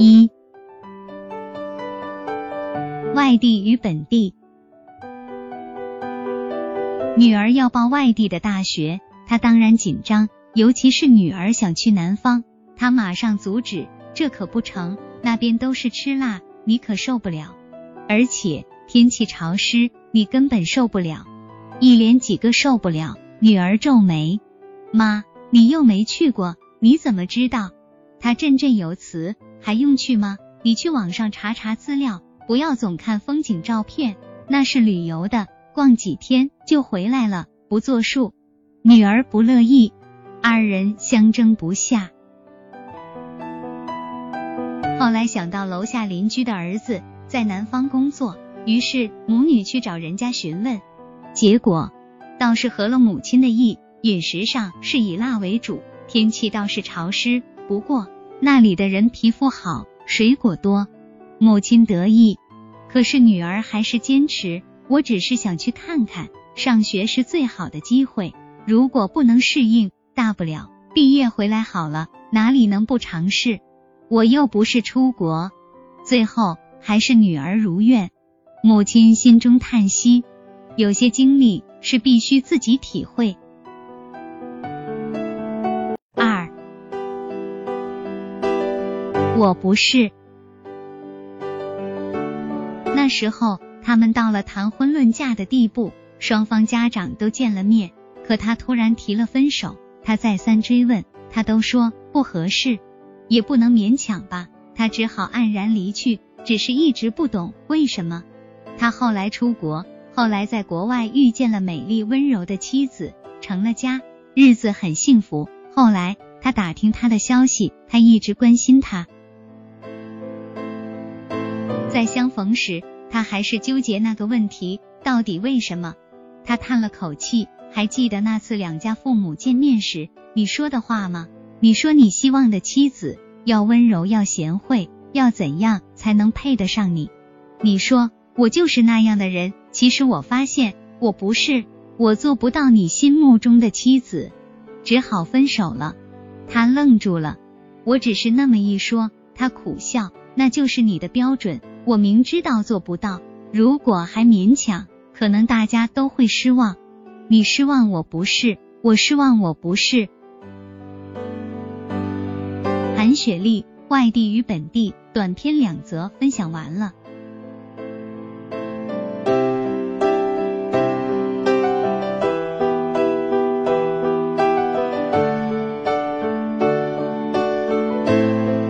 一、外地与本地。女儿要报外地的大学，她当然紧张，尤其是女儿想去南方，她马上阻止，这可不成，那边都是吃辣，你可受不了，而且天气潮湿，你根本受不了。一连几个受不了，女儿皱眉，妈，你又没去过，你怎么知道？他振振有词，还用去吗？你去网上查查资料，不要总看风景照片，那是旅游的，逛几天就回来了，不作数。女儿不乐意，二人相争不下。后来想到楼下邻居的儿子在南方工作，于是母女去找人家询问，结果倒是合了母亲的意，饮食上是以辣为主，天气倒是潮湿。不过那里的人皮肤好，水果多，母亲得意。可是女儿还是坚持，我只是想去看看，上学是最好的机会。如果不能适应，大不了毕业回来好了，哪里能不尝试？我又不是出国。最后还是女儿如愿。母亲心中叹息，有些经历是必须自己体会。我不是。那时候他们到了谈婚论嫁的地步，双方家长都见了面，可他突然提了分手。他再三追问，他都说不合适，也不能勉强吧。他只好黯然离去，只是一直不懂为什么。他后来出国，后来在国外遇见了美丽温柔的妻子，成了家，日子很幸福。后来他打听他的消息，他一直关心他。在相逢时，他还是纠结那个问题，到底为什么？他叹了口气，还记得那次两家父母见面时你说的话吗？你说你希望的妻子要温柔，要贤惠，要怎样才能配得上你？你说我就是那样的人，其实我发现我不是，我做不到你心目中的妻子，只好分手了。他愣住了，我只是那么一说，他苦笑，那就是你的标准。我明知道做不到，如果还勉强，可能大家都会失望。你失望，我不是；我失望，我不是。韩雪丽，外地与本地短篇两则分享完了。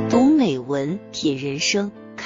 读美文，品人生。